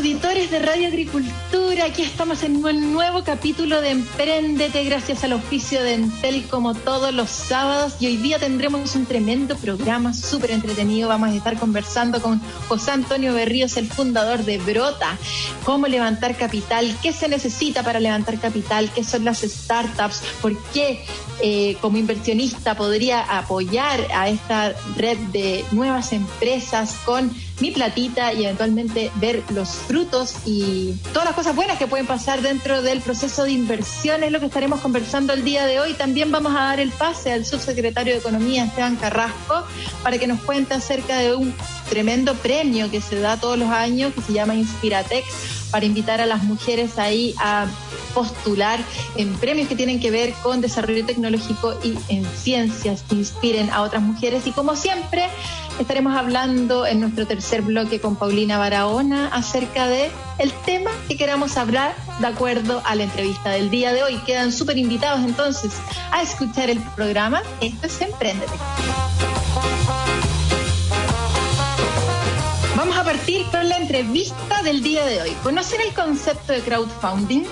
Auditores de Radio Agricultura, aquí estamos en un nuevo capítulo de Emprendete gracias al oficio de Entel como todos los sábados. Y hoy día tendremos un tremendo programa súper entretenido. Vamos a estar conversando con José Antonio Berríos, el fundador de Brota, cómo levantar capital, qué se necesita para levantar capital, qué son las startups, por qué eh, como inversionista podría apoyar a esta red de nuevas empresas con mi platita y eventualmente ver los frutos y todas las cosas buenas que pueden pasar dentro del proceso de inversión es lo que estaremos conversando el día de hoy. También vamos a dar el pase al subsecretario de Economía, Esteban Carrasco, para que nos cuente acerca de un tremendo premio que se da todos los años que se llama Inspiratec para invitar a las mujeres ahí a postular en premios que tienen que ver con desarrollo tecnológico y en ciencias que inspiren a otras mujeres. Y como siempre, estaremos hablando en nuestro tercer bloque con Paulina Barahona acerca de el tema que queramos hablar de acuerdo a la entrevista del día de hoy. Quedan súper invitados entonces a escuchar el programa. Esto es Emprendete. La entrevista del día de hoy. ¿Conocen el concepto de crowdfunding?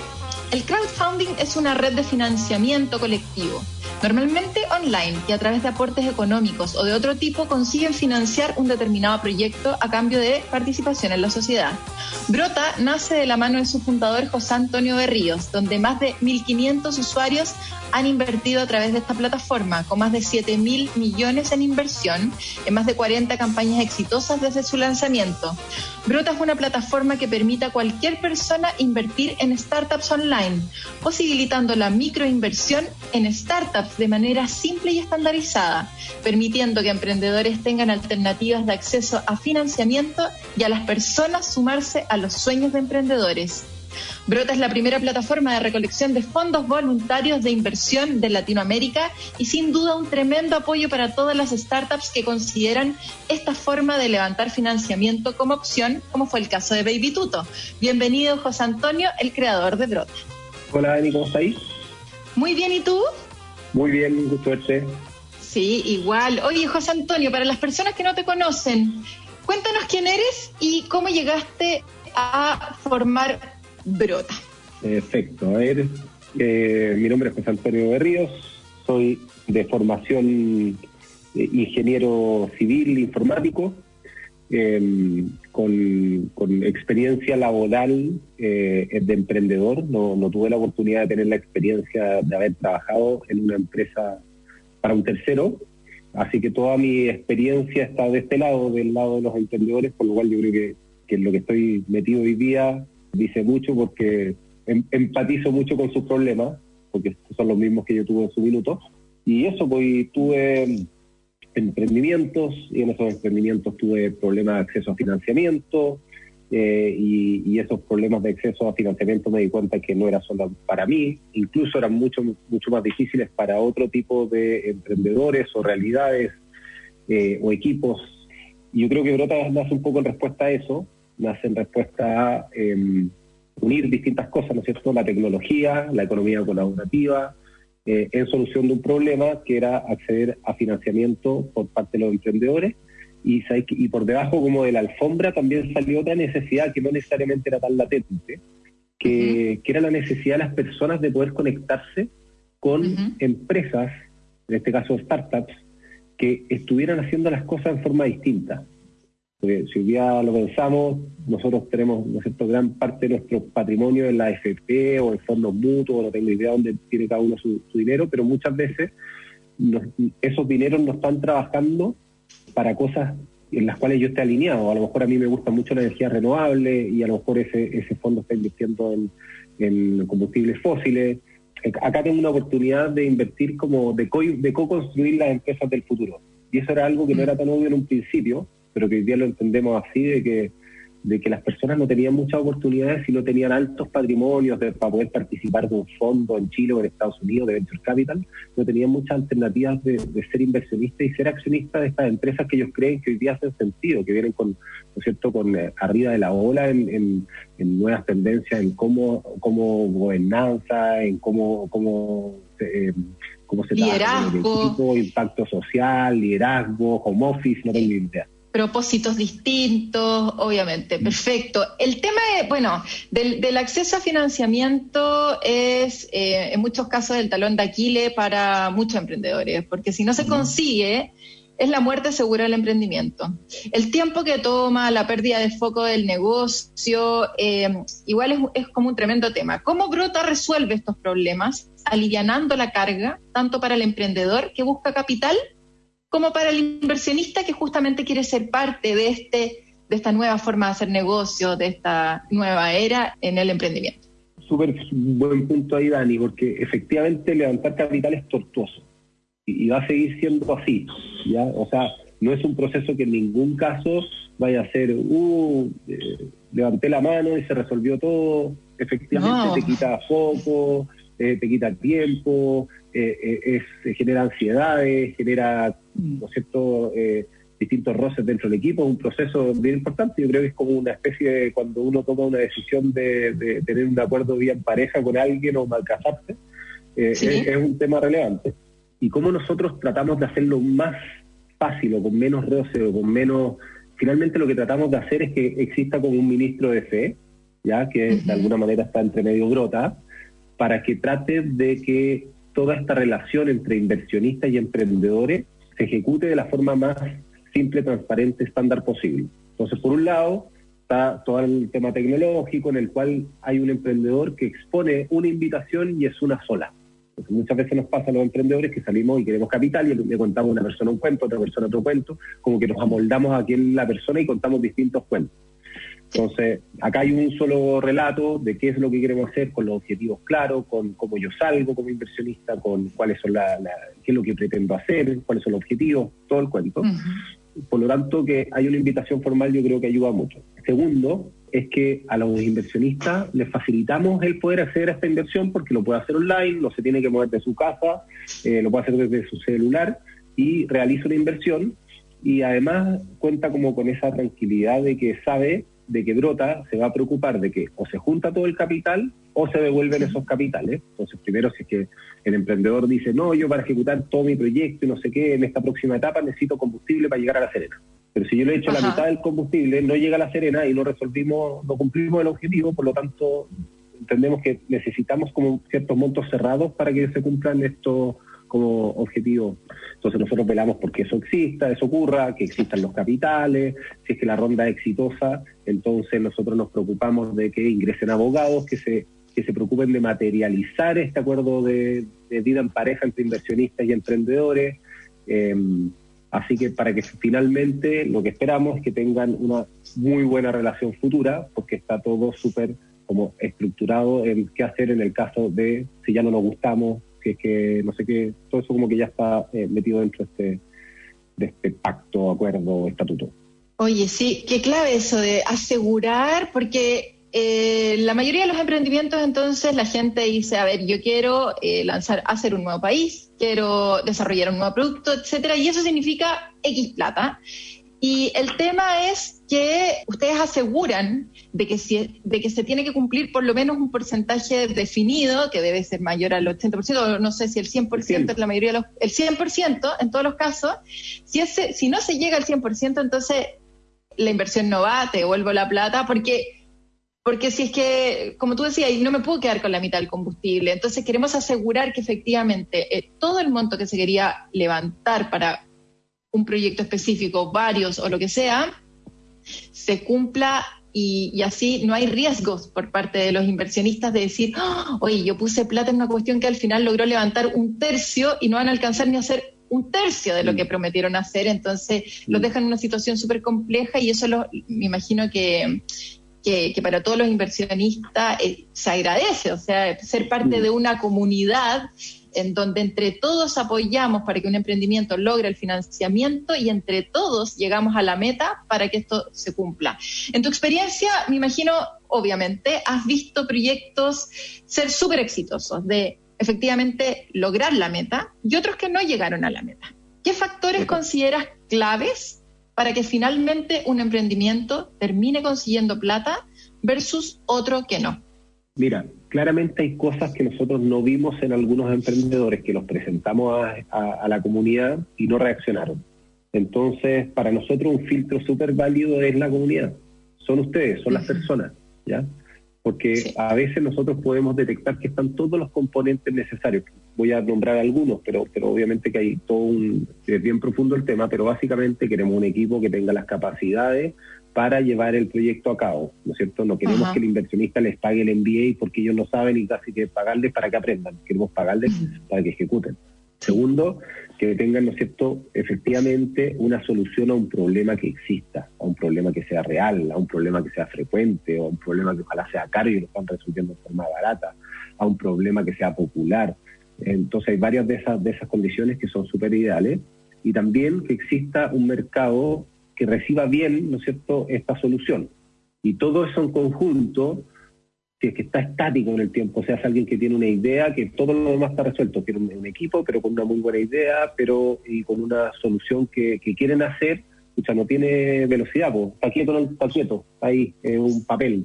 El crowdfunding es una red de financiamiento colectivo, normalmente online y a través de aportes económicos o de otro tipo consiguen financiar un determinado proyecto a cambio de participación en la sociedad. Brota nace de la mano de su fundador José Antonio Berríos, donde más de 1.500 usuarios han invertido a través de esta plataforma, con más de 7 mil millones en inversión en más de 40 campañas exitosas desde su lanzamiento. Brota es una plataforma que permite a cualquier persona invertir en startups online, posibilitando la microinversión en startups de manera simple y estandarizada, permitiendo que emprendedores tengan alternativas de acceso a financiamiento y a las personas sumarse a los sueños de emprendedores. Brota es la primera plataforma de recolección de fondos voluntarios de inversión de Latinoamérica y sin duda un tremendo apoyo para todas las startups que consideran esta forma de levantar financiamiento como opción, como fue el caso de Baby Tuto. Bienvenido José Antonio, el creador de Brota. Hola Dani, ¿cómo estáis? Muy bien, ¿y tú? Muy bien, gusto verte. Sí, igual. Oye, José Antonio, para las personas que no te conocen, cuéntanos quién eres y cómo llegaste a formar brota. Perfecto. A ver, eh, mi nombre es José Antonio Berríos, soy de formación eh, ingeniero civil informático, em, con, experiencia laboral eh, de emprendedor. No, no tuve la oportunidad de tener la experiencia de haber trabajado en una empresa para un tercero, así que toda mi experiencia está de este lado, del lado de los emprendedores, por lo cual yo creo que, que en lo que estoy metido hoy día dice mucho porque em, empatizo mucho con sus problemas, porque son los mismos que yo tuve en su minuto. Y eso, pues tuve emprendimientos y en esos emprendimientos tuve problemas de acceso a financiamiento eh, y, esos problemas de acceso a financiamiento me di cuenta que no era solo para mí, incluso eran mucho, mucho más difíciles para otro tipo de emprendedores o realidades eh, o equipos. Y yo creo que Brota nace un poco en respuesta a eso, nace en respuesta a em, unir distintas cosas, ¿no es cierto? La tecnología, la economía colaborativa, eh, en solución de un problema que era acceder a financiamiento por parte de los emprendedores. Y, y por debajo como de la alfombra también salió otra necesidad que no necesariamente era tan latente, que, que era la necesidad de las personas de poder conectarse con empresas, en este caso startups, que estuvieran haciendo las cosas en forma distinta. Si hoy día lo pensamos, nosotros tenemos ¿no gran parte de nuestro patrimonio en la FP o en fondos mutuos, no tengo idea dónde tiene cada uno su, dinero, pero muchas veces esos dineros no están trabajando para cosas en las cuales yo esté alineado. A lo mejor a mí me gusta mucho la energía renovable y a lo mejor ese, ese fondo está invirtiendo en, en combustibles fósiles. Acá tengo una oportunidad de invertir como de co-construir las empresas del futuro Y eso era algo que no era tan obvio en un principio, pero que hoy día lo entendemos así, de que de que las personas no tenían muchas oportunidades y no tenían altos patrimonios para poder participar de un fondo en Chile o en Estados Unidos de Venture Capital, no tenían muchas alternativas de, ser inversionista y ser accionista de estas empresas que ellos creen que hoy día hacen sentido, que vienen con, ¿no cierto?, con eh, arriba de la ola en, nuevas tendencias, en cómo, cómo gobernanza, en cómo, cómo eh, cómo se liderazgo. impacto social, liderazgo, home office, no tengo idea propósitos distintos, obviamente, mm. perfecto. El tema, bueno, del, acceso a financiamiento es eh, en muchos casos el talón de Aquiles para muchos emprendedores, porque si no se consigue, es la muerte segura del emprendimiento. El tiempo que toma, la pérdida de foco del negocio, eh, igual es, es, como un tremendo tema. ¿Cómo Brota resuelve estos problemas, alivianando la carga, tanto para el emprendedor que busca capital, como para el inversionista que justamente quiere ser parte de, este, de esta nueva forma de hacer negocio, de esta nueva era en el emprendimiento. Súper buen punto ahí, Dani, porque efectivamente levantar capital es tortuoso y, va a seguir siendo así. ¿ya? O sea, no es un proceso que en ningún caso vaya a ser, uh, eh, levanté la mano y se resolvió todo. Efectivamente te quita foco, eh, te quita tiempo, eh, eh, genera ansiedades, genera, ¿no es cierto?, eh, distintos roces dentro del equipo, un proceso bien importante. Yo creo que es como una especie de cuando uno toma una decisión de, tener un acuerdo bien pareja con alguien o malcasarse, es, un tema relevante. Y cómo nosotros tratamos de hacerlo más fácil o con menos roce o con menos... Finalmente lo que tratamos de hacer es que exista como un ministro de fe, ya que de alguna manera está entre medio grota, para que trate de que toda esta relación entre inversionistas y emprendedores se ejecute de la forma más simple, transparente, estándar posible. Entonces, por un lado, está todo el tema tecnológico en el cual hay un emprendedor que expone una invitación y es una sola. muchas veces nos pasa a los emprendedores que salimos y queremos capital y le contamos a una persona un cuento, otra persona otro cuento, como que nos amoldamos aquí en la persona y contamos distintos cuentos. Entonces, acá hay un solo relato de qué es lo que queremos hacer, con los objetivos claros, con cómo yo salgo como inversionista, con cuáles son la, qué es lo que pretendo hacer, cuáles son los objetivos, todo el cuento. Por lo tanto, que hay una invitación formal yo creo que ayuda mucho. Segundo, es que a los inversionistas les facilitamos el poder hacer esta inversión porque lo puede hacer online, no se tiene que mover de su casa, eh, lo puede hacer desde su celular y realiza una inversión y además cuenta como con esa tranquilidad de que sabe de que Brota se va a preocupar de que o se junta todo el capital o se devuelven esos capitales. Entonces, primero, si es que el emprendedor dice, no, yo para ejecutar todo mi proyecto y no sé qué, en esta próxima etapa necesito combustible para llegar a La Serena. Pero si yo le he hecho la mitad del combustible, no llega a La Serena y no resolvimos, no cumplimos el objetivo, por lo tanto, entendemos que necesitamos como ciertos montos cerrados para que se cumplan estos como objetivo. Entonces nosotros velamos porque eso exista, eso ocurra, que existan los capitales, si es que la ronda es exitosa, entonces nosotros nos preocupamos de que ingresen abogados que se que se preocupen de materializar este acuerdo de, vida en pareja entre inversionistas y emprendedores. Em, así que para que finalmente lo que esperamos es que tengan una muy buena relación futura, porque está todo súper como estructurado en qué hacer en el caso de si ya no nos gustamos, que que no sé qué, todo eso como que ya está eh, metido dentro de este, de este pacto, acuerdo, estatuto. Oye, sí, qué clave eso de asegurar, porque eh, la mayoría de los emprendimientos entonces la gente dice, a ver, yo quiero eh, lanzar, hacer un nuevo país, quiero desarrollar un nuevo producto, etcétera, y eso significa X plata. Y el tema es que ustedes aseguran de que, si, de que se tiene que cumplir por lo menos un porcentaje definido, que debe ser mayor al 80%, no sé si el 100% es la mayoría de los... El 100% en todos los casos. Si, ese, si no se llega al 100%, entonces la inversión no va, te devuelvo la plata, porque porque si es que, como tú decías, no me puedo quedar con la mitad del combustible. Entonces queremos asegurar que efectivamente eh, todo el monto que se quería levantar para un proyecto específico, varios o lo que sea, se cumpla y, así no hay riesgos por parte de los inversionistas de decir, ¡Ah! oye, yo puse plata en una cuestión que al final logró levantar un tercio y no van a alcanzar ni a hacer un tercio de lo que mm. prometieron hacer, entonces los mm. dejan en una situación súper compleja y eso lo, me imagino que, que, para todos los inversionistas eh, se agradece, o sea, ser parte mm. de una comunidad en donde entre todos apoyamos para que un emprendimiento logre el financiamiento y entre todos llegamos a la meta para que esto se cumpla. En tu experiencia, me imagino, obviamente, has visto proyectos ser súper exitosos, de efectivamente lograr la meta y otros que no llegaron a la meta. ¿Qué factores consideras claves para que finalmente un emprendimiento termine consiguiendo plata versus otro que no? Mira, claramente hay cosas que nosotros no vimos en algunos emprendedores que los presentamos a, la comunidad y no reaccionaron. Entonces, para nosotros un filtro súper válido es la comunidad. Son ustedes, son las personas, ¿ya? Porque a veces nosotros podemos detectar que están todos los componentes necesarios. Voy a nombrar algunos, pero, pero obviamente que hay todo un... es bien profundo el tema, pero básicamente queremos un equipo que tenga las capacidades para llevar el proyecto a cabo, ¿no es cierto? No queremos que el inversionista les pague el MBA porque ellos no saben y casi que pagarles para que aprendan, queremos pagarles para que ejecuten. Segundo, que tengan, ¿no es cierto?, efectivamente una solución a un problema que exista, a un problema que sea real, a un problema que sea frecuente, o a un problema que ojalá sea caro y lo están resolviendo de forma barata, a un problema que sea popular. Entonces hay varias de esas, de esas condiciones que son súper ideales y también que exista un mercado que reciba bien, ¿no es cierto?, esta solución. Y todo eso en conjunto, si es que está estático en el tiempo, o sea, es alguien que tiene una idea, que todo lo demás está resuelto, tiene un, equipo, pero con una muy buena idea, pero y con una solución que, quieren hacer, o sea, no tiene velocidad, pues, está quieto, no está quieto, ahí, es un papel.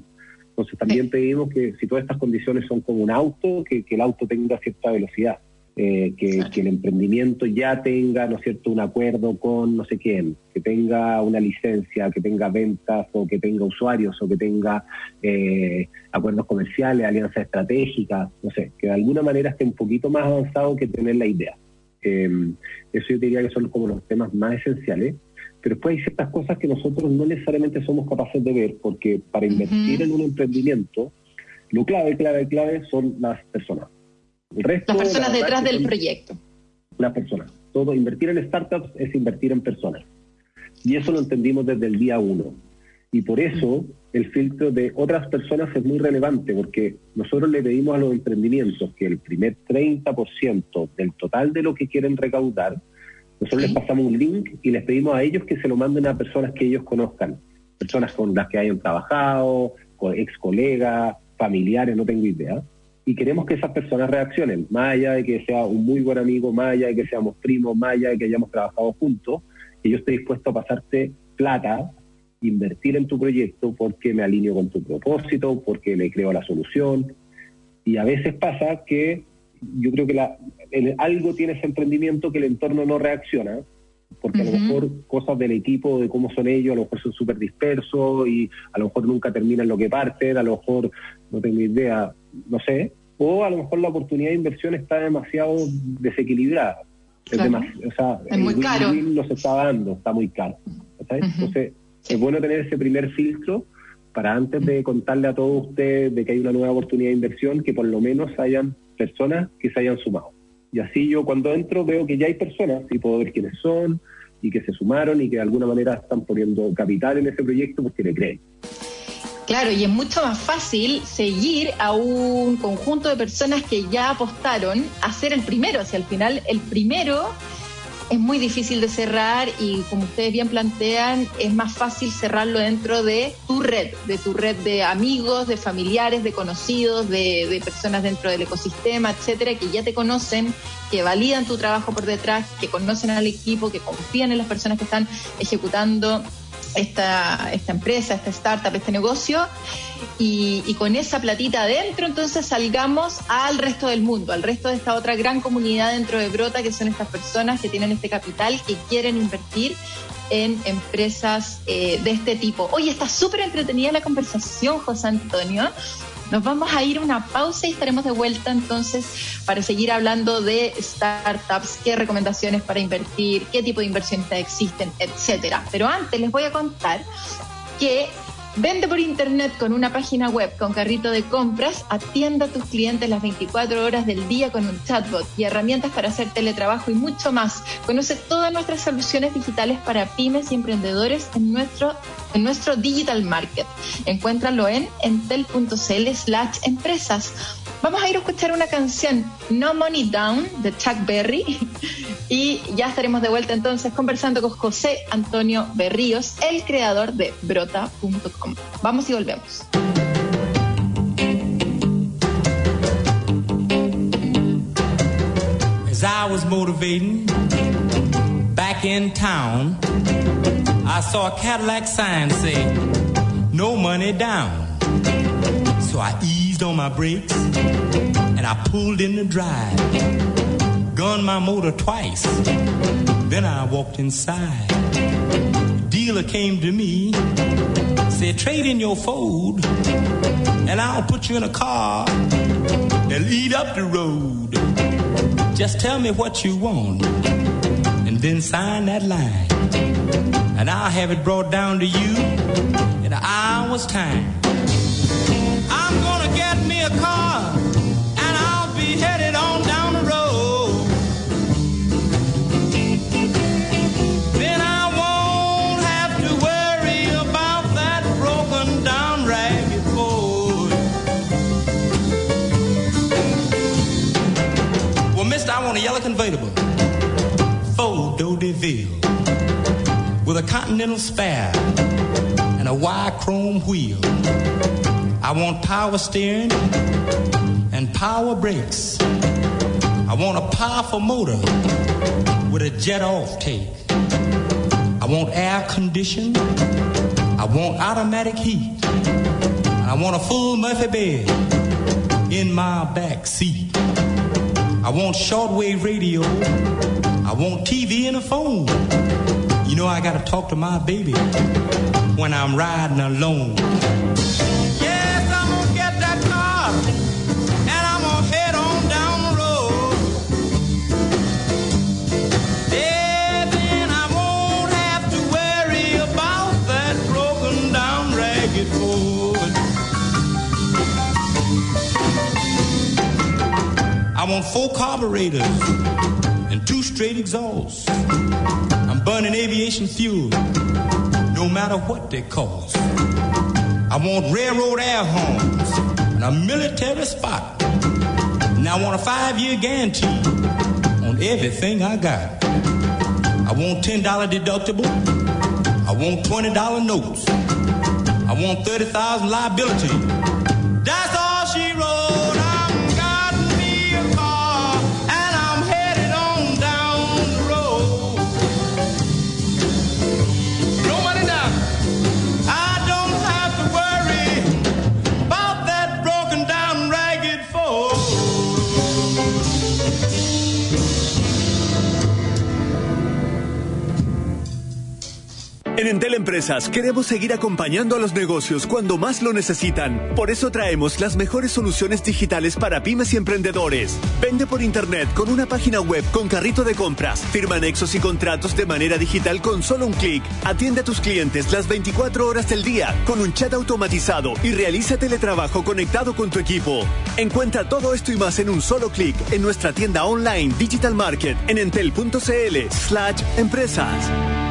Entonces también pedimos que si todas estas condiciones son como un auto, que el auto tenga cierta velocidad. Eh, que, el emprendimiento ya tenga, ¿no es cierto?, un acuerdo con no sé quién, que tenga una licencia, que tenga ventas o que tenga usuarios o que tenga eh, acuerdos comerciales, alianzas estratégicas, no sé, que de alguna manera esté un poquito más avanzado que tener la idea. Em, eso yo diría que son como los temas más esenciales. Pero después hay ciertas cosas que nosotros no necesariamente somos capaces de ver, porque para invertir en un emprendimiento, lo clave, clave, clave son las personas las personas detrás del proyecto. Las personas. Todo, invertir en startups es invertir en personas. Y eso lo entendimos desde el día uno. Y por eso el filtro de otras personas es muy relevante, porque nosotros le pedimos a los emprendimientos que el primer 30% del total de lo que quieren recaudar, nosotros les pasamos un link y les pedimos a ellos que se lo manden a personas que ellos conozcan, personas con las que hayan trabajado, ex colegas, familiares, no tengo idea. Y queremos que esas personas reaccionen, más allá de que sea un muy buen amigo, más allá de que seamos primos, más allá de que hayamos trabajado juntos, que yo esté dispuesto a pasarte plata, invertir en tu proyecto porque me alineo con tu propósito, porque le creo la solución. Y a veces pasa que yo creo que la, algo tiene ese emprendimiento que el entorno no reacciona, porque a lo mejor cosas del equipo, de cómo son ellos, a lo mejor son súper dispersos y a lo mejor nunca terminan lo que parten, a lo mejor no tengo idea, no sé, o a lo mejor la oportunidad de inversión está demasiado desequilibrada. Es, o sea, es muy caro. no se está dando, está muy caro. Entonces, es bueno tener ese primer filtro para antes de contarle a todos ustedes de que hay una nueva oportunidad de inversión, que por lo menos hayan personas que se hayan sumado. Y así yo cuando entro veo que ya hay personas y puedo ver quiénes son y que se sumaron y que de alguna manera están poniendo capital en ese proyecto porque le creen. Claro, y es mucho más fácil seguir a un conjunto de personas que ya apostaron a ser el primero. Sea, al final, el primero es muy difícil de cerrar y como ustedes bien plantean, es más fácil cerrarlo dentro de tu red, de tu red de amigos, de familiares, de conocidos, de, personas dentro del ecosistema, etcétera, que ya te conocen, que validan tu trabajo por detrás, que conocen al equipo, que confían en las personas que están ejecutando esta, esta empresa, esta startup, este negocio, y, con esa platita adentro, entonces salgamos al resto del mundo, al resto de esta otra gran comunidad dentro de Brota, que son estas personas que tienen este capital, que quieren invertir en empresas eh, de este tipo. Oye, está súper entretenida la conversación, José Antonio. Nos vamos a ir a una pausa y estaremos de vuelta entonces para seguir hablando de startups, qué recomendaciones para invertir, qué tipo de inversiones existen, etcétera. Pero antes les voy a contar que Vende por internet con una página web con carrito de compras, atienda a tus clientes las 24 horas del día con un chatbot y herramientas para hacer teletrabajo y mucho más. Conoce todas nuestras soluciones digitales para pymes y emprendedores en nuestro, en nuestro Digital Market. Encuéntralo en entel.cl slash empresas. Vamos a ir a escuchar una canción, No Money Down, de Chuck Berry. Y ya estaremos de vuelta entonces conversando con José Antonio Berríos, el creador de brota.com. Vamos y volvemos. As I was motivating back in town, I saw a Cadillac sign say, no money down. So I eased on my brakes and I pulled in the drive gunned my motor twice. Then I walked inside. Dealer came to me, said, Trade in your Ford, and I'll put you in a car and lead up the road. Just tell me what you want, and then sign that line. And I'll have it brought down to you in an hour's time. I'm gonna get me a car, and I'll be headed on down convertible, Ford Deville, with a Continental spare and a wide chrome wheel. I want power steering and power brakes. I want a powerful motor with a jet off take. I want air conditioning. I want automatic heat. And I want a full Murphy bed in my back seat. I want shortwave radio. I want TV and a phone. You know I gotta talk to my baby when I'm riding alone. I want four carburetors and two straight exhausts. I'm burning aviation fuel, no matter what they cost. I want railroad air horns and a military spot. And I want a five-year guarantee on everything I got. I want $10 deductible. I want $20 notes. I want 30,000 liability. That's all En Entel Empresas queremos seguir acompañando a los negocios cuando más lo necesitan. Por eso traemos las mejores soluciones digitales para pymes y emprendedores. Vende por internet con una página web con carrito de compras. Firma anexos y contratos de manera digital con solo un clic. Atiende a tus clientes las 24 horas del día con un chat automatizado y realiza teletrabajo conectado con tu equipo. Encuentra todo esto y más en un solo clic en nuestra tienda online Digital Market en entel.cl slash empresas.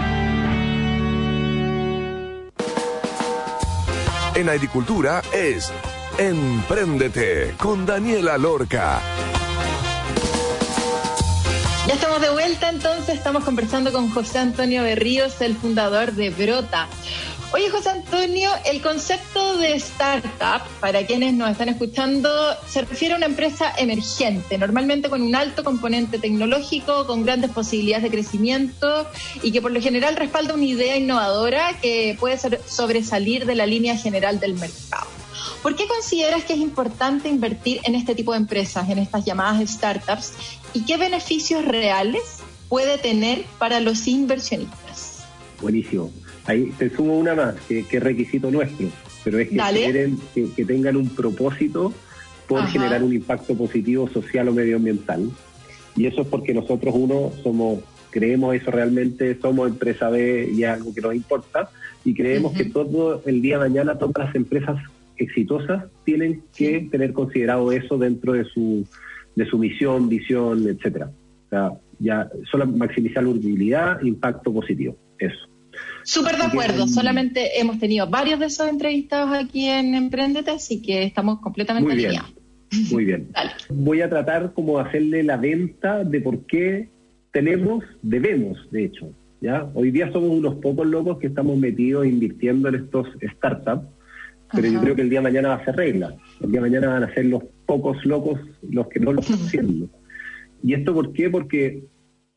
En agricultura es Empréndete con Daniela Lorca. Ya estamos de vuelta, entonces estamos conversando con José Antonio Berríos, el fundador de Brota. Oye, José Antonio, el concepto de startup, para quienes nos están escuchando, se refiere a una empresa emergente, normalmente con un alto componente tecnológico, con grandes posibilidades de crecimiento y que por lo general respalda una idea innovadora que puede sobresalir de la línea general del mercado. ¿Por qué consideras que es importante invertir en este tipo de empresas, en estas llamadas startups, y qué beneficios reales puede tener para los inversionistas? Buenísimo. Ahí te sumo una más, que, es requisito nuestro, pero es que quieren que, tengan un propósito por generar un impacto positivo social o medioambiental. Y eso es porque nosotros, uno, somos creemos eso realmente, somos empresa B y es algo que nos importa, y creemos que todo el día de mañana todas las empresas exitosas tienen que tener considerado eso dentro de su, de su misión, visión, etcétera. O sea, ya solo maximizar la utilidad, impacto positivo, eso. Súper de acuerdo, solamente hemos tenido varios de esos entrevistados aquí en Emprendete, así que estamos completamente Muy bien. Muy bien. Voy a tratar como hacerle la venta de por qué tenemos, debemos, de hecho. ¿ya? Hoy día somos unos pocos locos que estamos metidos invirtiendo en estos startups, pero yo creo que el día de mañana va a ser regla. El día de mañana van a ser los pocos locos los que no lo están haciendo. ¿Y esto por qué? Porque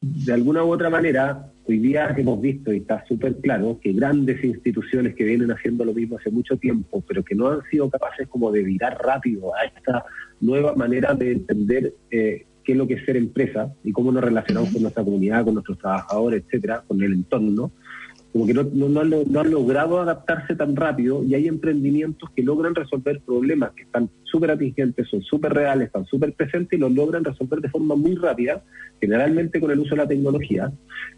de alguna u otra manera, hoy día hemos visto y está súper claro que grandes instituciones que vienen haciendo lo mismo hace mucho tiempo, pero que no han sido capaces como de virar rápido a esta nueva manera de entender eh, qué es lo que es ser empresa y cómo nos relacionamos con nuestra comunidad, con nuestros trabajadores, etcétera, con el entorno, como que no, no, han, no, han, logrado adaptarse tan rápido y hay emprendimientos que logran resolver problemas que están súper atingentes, son súper reales, están súper presentes y los logran resolver de forma muy rápida, generalmente con el uso de la tecnología.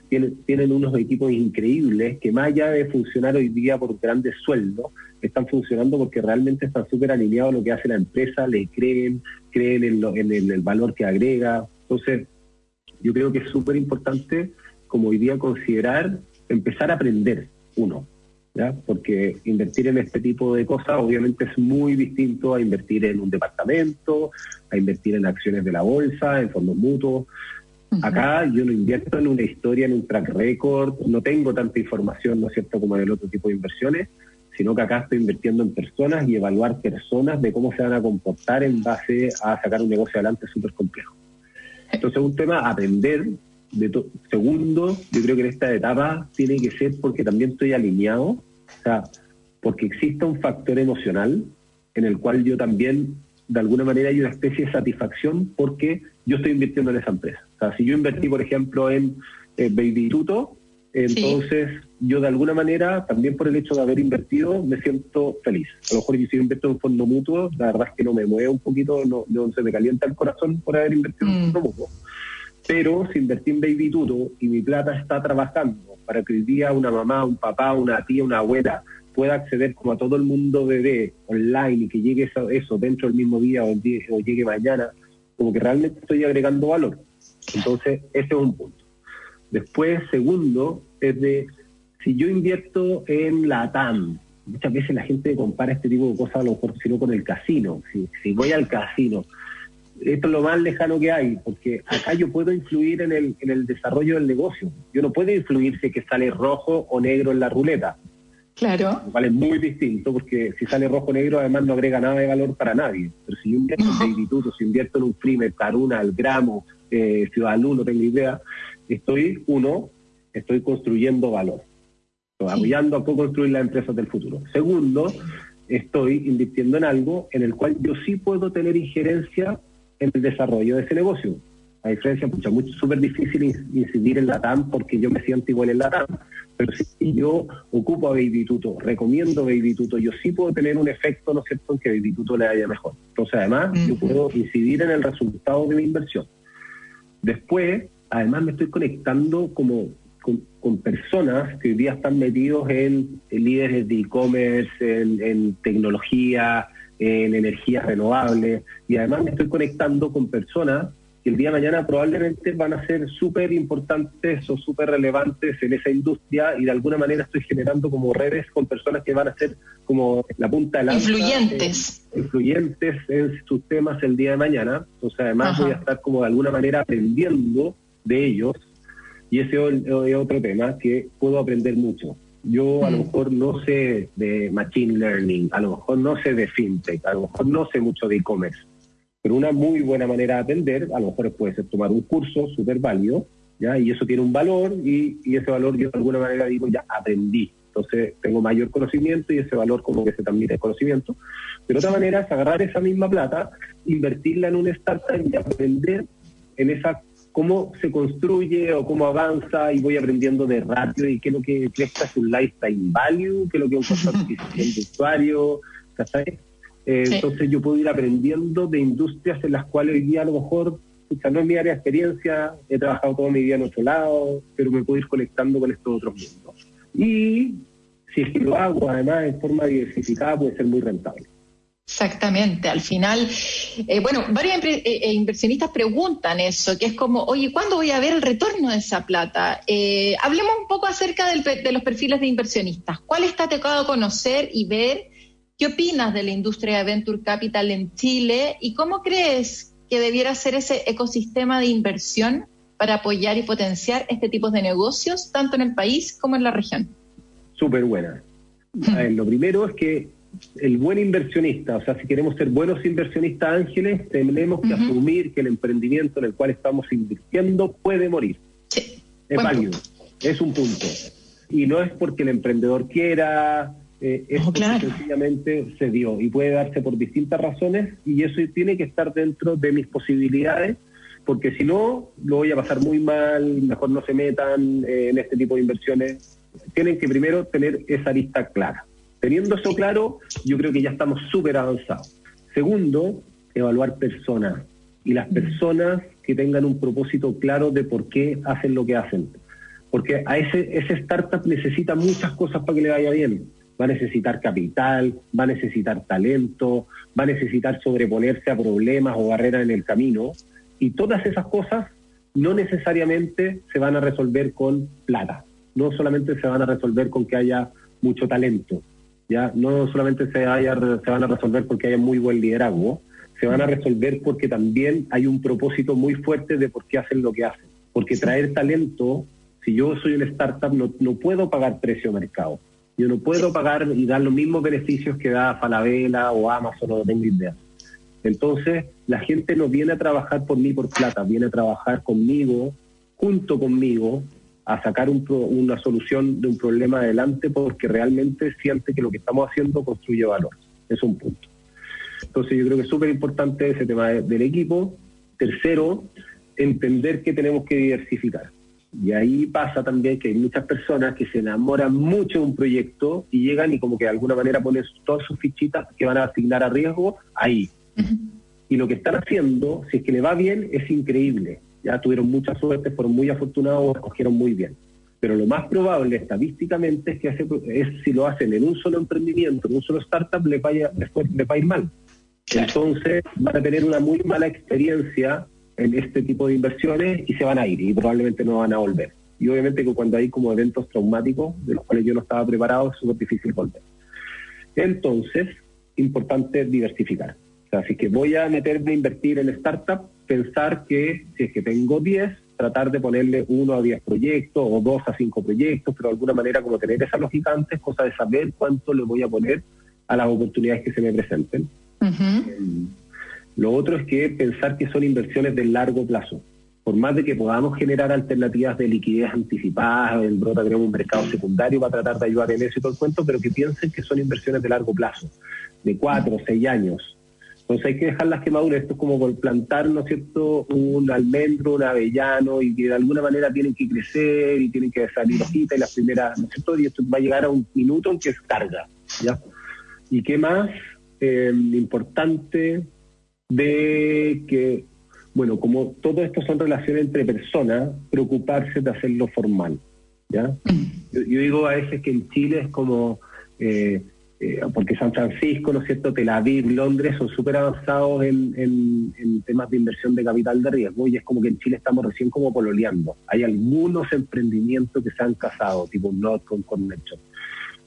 Tienen, tienen unos equipos increíbles que más allá de funcionar hoy día por grandes sueldos, están funcionando porque realmente están súper alineados a lo que hace la empresa, le creen, creen en, lo, en, el, valor que agrega. Entonces, yo creo que es súper importante como hoy día considerar empezar a aprender uno, ¿ya? porque invertir en este tipo de cosas obviamente es muy distinto a invertir en un departamento, a invertir en acciones de la bolsa, en fondos mutuos. Acá yo no invierto en una historia, en un track record, no tengo tanta información, ¿no es cierto?, como en el otro tipo de inversiones, sino que acá estoy invirtiendo en personas y evaluar personas de cómo se van a comportar en base a sacar un negocio adelante súper complejo. Entonces, un tema, aprender de segundo, yo creo que en esta etapa tiene que ser porque también estoy alineado, o sea, porque existe un factor emocional en el cual yo también, de alguna manera, hay una especie de satisfacción porque yo estoy invirtiendo en esa empresa. O sea, si yo invertí, por ejemplo, en eh, Baby Tuto, entonces yo de alguna manera, también por el hecho de haber invertido, me siento feliz. A lo mejor si invierto en un fondo mutuo, la verdad es que no me mueve un poquito, no, no se me calienta el corazón por haber invertido en un fondo mutuo. Pero si invertí en Baby Tuto y mi plata está trabajando para que hoy día una mamá, un papá, una tía, una abuela pueda acceder como a todo el mundo bebé online y que llegue eso, eso dentro del mismo día o, o llegue mañana, como que realmente estoy agregando valor. Entonces, ese es un punto. Después, segundo, es de si yo invierto en la TAM, muchas veces la gente compara este tipo de cosas a lo mejor sino con el casino. Si, si voy al casino, esto es lo más lejano que hay, porque acá yo puedo influir en el, en el desarrollo del negocio. Yo no puedo influir si es que sale rojo o negro en la ruleta. Claro. Lo cual es muy distinto, porque si sale rojo negro, además no agrega nada de valor para nadie. Pero si yo invierto en Instituto, si invierto en un primer, Caruna, el Gramo, eh, Ciudad Luz, no tengo idea, estoy, uno, estoy construyendo valor. Estoy apoyando a co-construir las empresas del futuro. Segundo, estoy invirtiendo en algo en el cual yo sí puedo tener injerencia en el desarrollo de ese negocio. A diferencia, pucha, mucho súper difícil incidir en la TAM porque yo me siento igual en la TAM. Pero si yo ocupo a Baby Tuto, recomiendo Baby Tuto, yo sí puedo tener un efecto, ¿no es cierto?, en que Baby Tuto le vaya mejor. Entonces, además, yo puedo incidir en el resultado de mi inversión. Después, además, me estoy conectando como con, con, personas que hoy día están metidos en, en líderes de e-commerce, en, en tecnología, en energías renovables y además me estoy conectando con personas que el día de mañana probablemente van a ser súper importantes o súper relevantes en esa industria y de alguna manera estoy generando como redes con personas que van a ser como la punta de la influyentes. eh, influyentes en sus temas el día de mañana. Entonces además Ajá. voy a estar como de alguna manera aprendiendo de ellos. Y ese es otro tema que puedo aprender mucho. Yo a lo mejor no sé de Machine Learning, a lo mejor no sé de FinTech, a lo mejor no sé mucho de e-commerce, pero una muy buena manera de aprender, a lo mejor puede ser tomar un curso súper válido, ¿ya? y eso tiene un valor, y, y, ese valor yo de alguna manera digo, ya aprendí, entonces tengo mayor conocimiento y ese valor como que se transmite el conocimiento. Pero otra manera es agarrar esa misma plata, invertirla en un startup y aprender en esa cómo se construye o cómo avanza y voy aprendiendo de ratio y qué es lo que crezca su lifetime value, qué es lo que es un costo de usuario, ¿sabes? Eh, sí. Entonces yo puedo ir aprendiendo de industrias en las cuales hoy día a lo mejor no es mi área de experiencia, he trabajado toda mi vida en otro lado, pero me puedo ir conectando con estos otros mundos. Y si es que lo hago además en forma diversificada, puede ser muy rentable. Exactamente, al final, eh, bueno, varios eh, eh, inversionistas preguntan eso, que es como, oye, ¿cuándo voy a ver el retorno de esa plata? hablemos un poco acerca de los perfiles de inversionistas. ¿Cuál está tocado conocer y ver? ¿Qué opinas de la industria de Venture Capital en Chile y cómo crees que debiera ser ese ecosistema de inversión para apoyar y potenciar este tipo de negocios, tanto en el país como en la región? Súper buena. lo primero es que el buen inversionista, o sea, si queremos ser buenos inversionistas ángeles, tenemos que asumir que el emprendimiento en el cual estamos invirtiendo puede morir. Sí. Es válido, es un punto. Y no es porque el emprendedor quiera, eh, es sencillamente se dio y puede darse por distintas razones y eso tiene que estar dentro de mis posibilidades porque si no, lo voy a pasar muy mal, mejor no se metan eh, en este tipo de inversiones. Tienen que primero tener esa lista clara. Teniendo eso claro, yo creo que ya estamos súper avanzados. Segundo, evaluar personas y las personas que tengan un propósito claro de por qué hacen lo que hacen. Porque a ese, ese startup necesita muchas cosas para que le vaya bien. Va a necesitar capital, va a necesitar talento, va a necesitar sobreponerse a problemas o barreras en el camino. Y todas esas cosas no necesariamente se van a resolver con plata. No solamente se van a resolver con que haya mucho talento ya no solamente se, haya, se van a resolver porque haya muy buen liderazgo, se van a resolver porque también hay un propósito muy fuerte de por qué hacen lo que hacen. Porque traer talento, si yo soy una startup, no, no puedo pagar precio mercado. Yo no puedo pagar y dar los mismos beneficios que da Falabella o Amazon, no tengo idea. Entonces, la gente no viene a trabajar por mí por plata, viene a trabajar conmigo, junto conmigo, a sacar una solución de un problema adelante porque realmente siente que lo que estamos haciendo construye valor. Es un punto. Entonces yo creo que es súper importante ese tema del equipo. Tercero, entender que tenemos que diversificar. Y ahí pasa también que hay muchas personas que se enamoran mucho de un proyecto y llegan y como que de alguna manera ponen todas sus fichitas que van a asignar a riesgo ahí. Y lo que están haciendo, si es que le va bien, es increíble ya tuvieron mucha suerte, fueron muy afortunados, escogieron muy bien. Pero lo más probable estadísticamente es que es si lo hacen en un solo emprendimiento, en un solo startup, le vaya, le va a ir mal. Entonces van a tener una muy mala experiencia en este tipo de inversiones y se van a ir y probablemente no van a volver. Y obviamente que cuando hay como eventos traumáticos de los cuales yo no estaba preparado es súper difícil volver. Entonces, importante diversificar. O sea, si que voy a meterme a invertir en startup, pensar que si es que tengo 10, tratar de ponerle uno a 10 proyectos o dos a cinco proyectos, pero de alguna manera como tener esa lógica antes, cosa de saber cuánto le voy a poner a las oportunidades que se me presenten. Lo otro es que pensar que son inversiones de largo plazo. Por más de que podamos generar alternativas de liquidez anticipadas, en Brota tenemos un mercado secundario para tratar de ayudar en eso y todo el cuento, pero que piensen que son inversiones de largo plazo, de cuatro o seis años, entonces hay que dejarlas que maduren. Esto es como plantar, ¿no es cierto?, un almendro, un avellano, y que de alguna manera tienen que crecer y tienen que salir hojitas y las primeras, ¿no es cierto? Y esto va a llegar a un minuto en que es carga, ¿ya? ¿Y qué más? Eh, importante de que, bueno, como todo esto son relaciones entre personas, preocuparse de hacerlo formal, ¿ya? Yo, yo digo a veces que en Chile es como... Eh, eh, porque San Francisco, ¿no es cierto?, Tel Aviv, Londres son súper avanzados en, temas de inversión de capital de riesgo y es como que en Chile estamos recién como pololeando. Hay algunos emprendimientos que se han casado, tipo Not con Connection,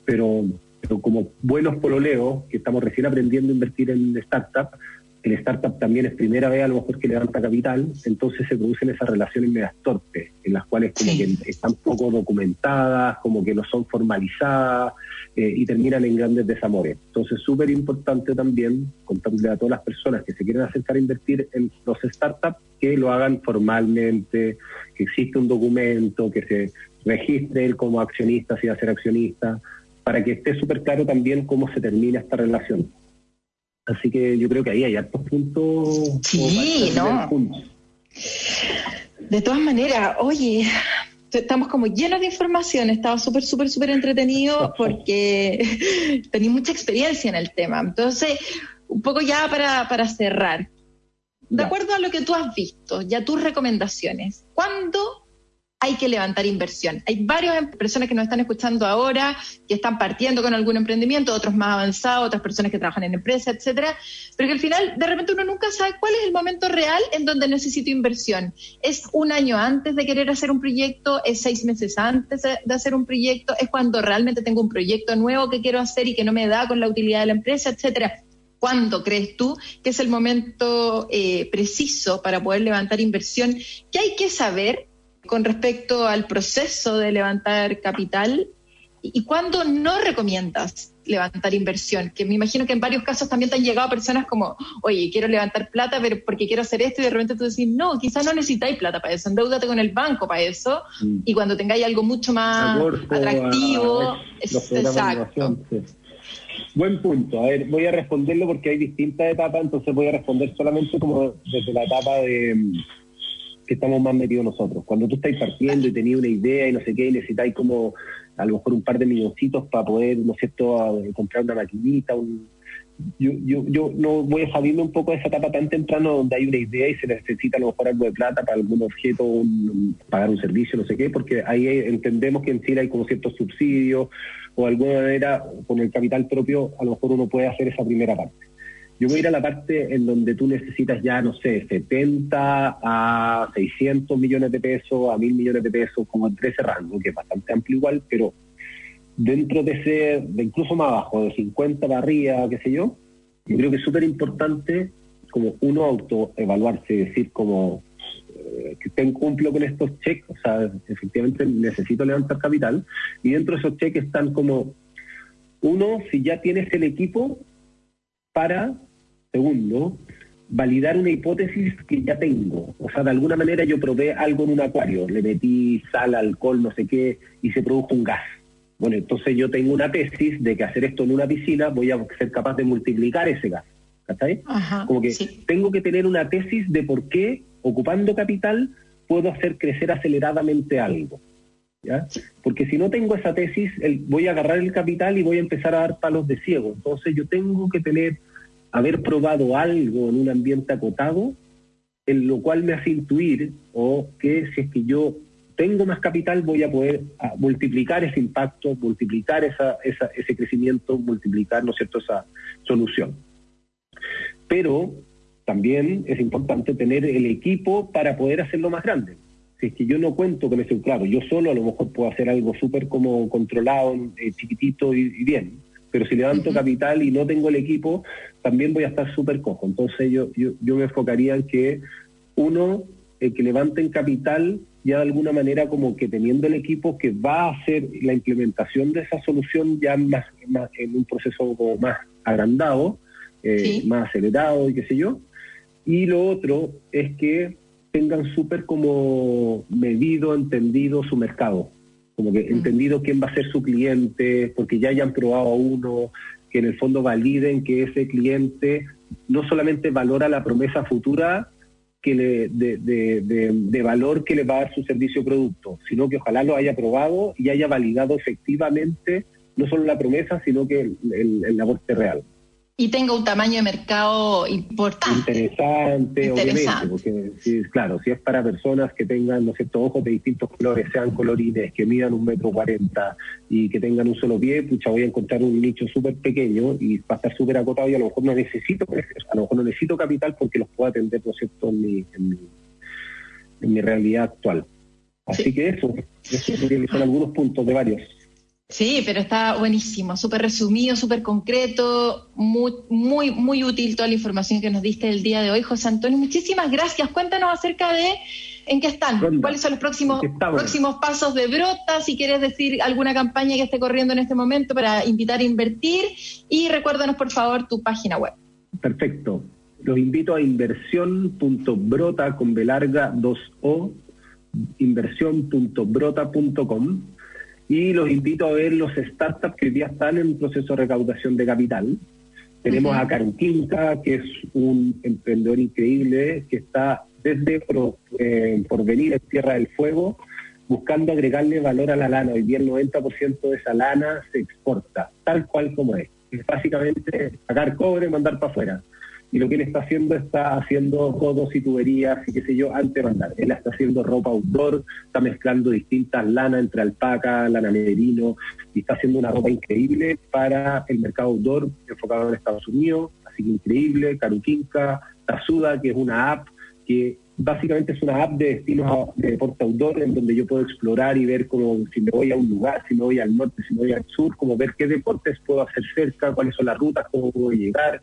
pero, pero como buenos pololeos, que estamos recién aprendiendo a invertir en startups, el startup también es primera vez a lo mejor que levanta capital, entonces se producen esas relaciones medias torpes, en las cuales como que están poco documentadas, como que no son formalizadas eh, y terminan en grandes desamores. Entonces súper importante también contarle a todas las personas que se quieren acercar a invertir en los startups que lo hagan formalmente, que existe un documento, que se registre él como accionista, si va a ser accionista, para que esté súper claro también cómo se termina esta relación. Así que yo creo que ahí hay hartos puntos. Sí, ¿no? De todas maneras, oye, estamos como llenos de información, estaba súper, súper, súper entretenido porque tenía mucha experiencia en el tema. Entonces, un poco ya para, para cerrar, de acuerdo a lo que tú has visto y a tus recomendaciones, ¿cuándo hay que levantar inversión. Hay varias personas que nos están escuchando ahora, que están partiendo con algún emprendimiento, otros más avanzados, otras personas que trabajan en empresas, etcétera, pero que al final de repente uno nunca sabe cuál es el momento real en donde necesito inversión. ¿Es un año antes de querer hacer un proyecto? ¿Es seis meses antes de hacer un proyecto? ¿Es cuando realmente tengo un proyecto nuevo que quiero hacer y que no me da con la utilidad de la empresa, etcétera? ¿Cuándo crees tú que es el momento eh, preciso para poder levantar inversión? ¿Qué hay que saber con respecto al proceso de levantar capital y cuándo no recomiendas levantar inversión, que me imagino que en varios casos también te han llegado personas como, oye, quiero levantar plata pero porque quiero hacer esto y de repente tú decís, no, quizás no necesitáis plata para eso, endeudate con el banco para eso mm. y cuando tengáis algo mucho más atractivo, exacto. Buen punto. A ver, voy a responderlo porque hay distintas etapas, entonces voy a responder solamente como desde la etapa de que estamos más metidos nosotros. Cuando tú estás partiendo y tenías una idea y no sé qué, y necesitáis como a lo mejor un par de milloncitos para poder, no sé, todo, comprar una maquinita, un... Yo, yo, yo no voy a salirme un poco de esa etapa tan temprano donde hay una idea y se necesita a lo mejor algo de plata para algún objeto, pagar un servicio, no sé qué, porque ahí entendemos que en Chile hay como ciertos subsidios o de alguna manera con el capital propio a lo mejor uno puede hacer esa primera parte. Yo voy a ir a la parte en donde tú necesitas ya, no sé, 70 a 600 millones de pesos, a 1000 millones de pesos, como entre ese rango, que es bastante amplio igual, pero dentro de ese, de incluso más abajo, de 50 para arriba, qué sé yo, yo creo que es súper importante como uno autoevaluarse, decir como eh, que que cumplo con estos cheques, o sea, efectivamente necesito levantar capital, y dentro de esos cheques están como, uno, si ya tienes el equipo para Segundo, validar una hipótesis que ya tengo. O sea, de alguna manera yo probé algo en un acuario, le metí sal, alcohol, no sé qué, y se produjo un gas. Bueno, entonces yo tengo una tesis de que hacer esto en una piscina voy a ser capaz de multiplicar ese gas. ¿Cachai? Como que tengo que tener una tesis de por qué, ocupando capital, puedo hacer crecer aceleradamente algo. ¿ya? Porque si no tengo esa tesis, voy a agarrar el capital y voy a empezar a dar palos de ciego. Entonces yo tengo que tener haber probado algo en un ambiente acotado, en lo cual me hace intuir o que si es que yo tengo más capital voy a poder ah, multiplicar ese impacto, multiplicar esa, ese crecimiento, multiplicar, ¿no es cierto?, esa solución. Pero también es importante tener el equipo para poder hacerlo más grande. Si es que yo no cuento con ese, claro, yo solo a lo mejor puedo hacer algo súper como controlado, eh, chiquitito y, bien, pero si levanto capital y no tengo el equipo, también voy a estar súper cojo. Entonces yo, yo, yo, me enfocaría en que uno, el que levanten capital ya de alguna manera como que teniendo el equipo que va a hacer la implementación de esa solución ya más, en un proceso como más agrandado, eh, más acelerado y qué sé yo. Y lo otro es que tengan súper como medido, entendido su mercado como que entendido quién va a ser su cliente, porque ya hayan probado a uno, que en el fondo validen que ese cliente no solamente valora la promesa futura que le, de, valor que le va a dar su servicio o producto, sino que ojalá lo haya probado y haya validado efectivamente no solo la promesa, sino que el, el, el aporte real y tenga un tamaño de mercado importante. Interesante, obviamente, porque si, claro, si es para personas que tengan, no sé, ojos de distintos colores, sean colorines, que midan un metro cuarenta y que tengan un solo pie, pucha, voy a encontrar un nicho súper pequeño y va a estar súper acotado y a lo mejor no necesito, a lo mejor no necesito capital porque los puedo atender, ¿no es cierto?, en mi, en mi, realidad actual. Así que eso, eso son algunos puntos de varios. Sí, pero está buenísimo, súper resumido, súper concreto, muy, muy, muy útil toda la información que nos diste el día de hoy, José Antonio. Muchísimas gracias. Cuéntanos acerca de en qué están, cuáles son los próximos, próximos pasos de Brota, si quieres decir alguna campaña que esté corriendo en este momento para invitar a invertir y recuérdanos por favor tu página web. Perfecto. Los invito a inversión.brota con B larga 2O, inversión.brota.com y los invito a ver los startups que ya están en proceso de recaudación de capital. Tenemos a Carquinca, que es un emprendedor increíble que está desde por, eh, venir en Tierra del Fuego buscando agregarle valor a la lana. Hoy día el 90% de esa lana se exporta, tal cual como es. Es básicamente sacar cobre y mandar para afuera. Y lo que él está haciendo está haciendo codos y tuberías y qué sé yo antes de mandar. Él está haciendo ropa outdoor, está mezclando distintas lanas entre alpaca, lana merino y está haciendo una ropa increíble para el mercado outdoor enfocado en Estados Unidos, así que increíble, Caruquinca, Tazuda, que es una app que básicamente es una app de destinos de deporte outdoor en donde yo puedo explorar y ver como si me voy a un lugar, si me voy al norte, si me voy al sur, como ver qué deportes puedo hacer cerca, cuáles son las rutas, cómo puedo llegar.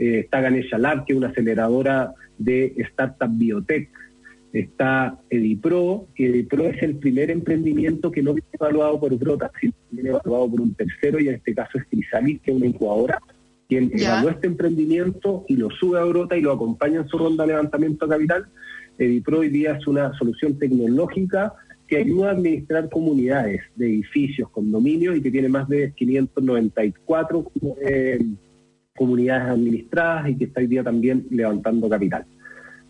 Eh, está Ganesha Lab, que es una aceleradora de startup biotech. Está Edipro, que Edipro es el primer emprendimiento que no viene evaluado por Brota, sino viene evaluado por un tercero, y en este caso es Crisalis, que es una incubadora, quien evaluó este emprendimiento y lo sube a Brota y lo acompaña en su ronda de levantamiento de capital. Edipro hoy día es una solución tecnológica que ayuda a administrar comunidades de edificios, condominios y que tiene más de 594 eh, comunidades administradas y que está hoy día también levantando capital.